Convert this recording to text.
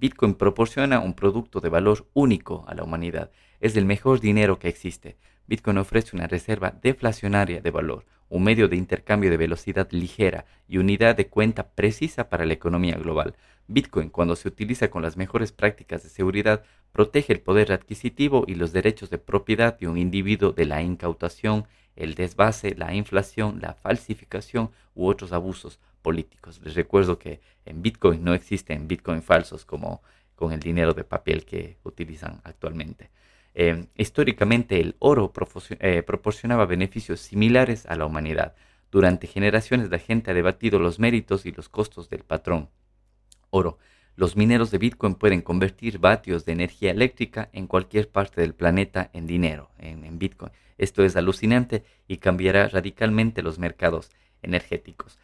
Bitcoin proporciona un producto de valor único a la humanidad. Es el mejor dinero que existe. Bitcoin ofrece una reserva deflacionaria de valor, un medio de intercambio de velocidad ligera y unidad de cuenta precisa para la economía global. Bitcoin, cuando se utiliza con las mejores prácticas de seguridad, protege el poder adquisitivo y los derechos de propiedad de un individuo de la incautación, el desvase, la inflación, la falsificación u otros abusos políticos. Les recuerdo que en Bitcoin no existen Bitcoin falsos como con el dinero de papel que utilizan actualmente. Eh, históricamente el oro eh, proporcionaba beneficios similares a la humanidad. Durante generaciones la gente ha debatido los méritos y los costos del patrón oro. Los mineros de Bitcoin pueden convertir vatios de energía eléctrica en cualquier parte del planeta en dinero, en Bitcoin. Esto es alucinante y cambiará radicalmente los mercados energéticos.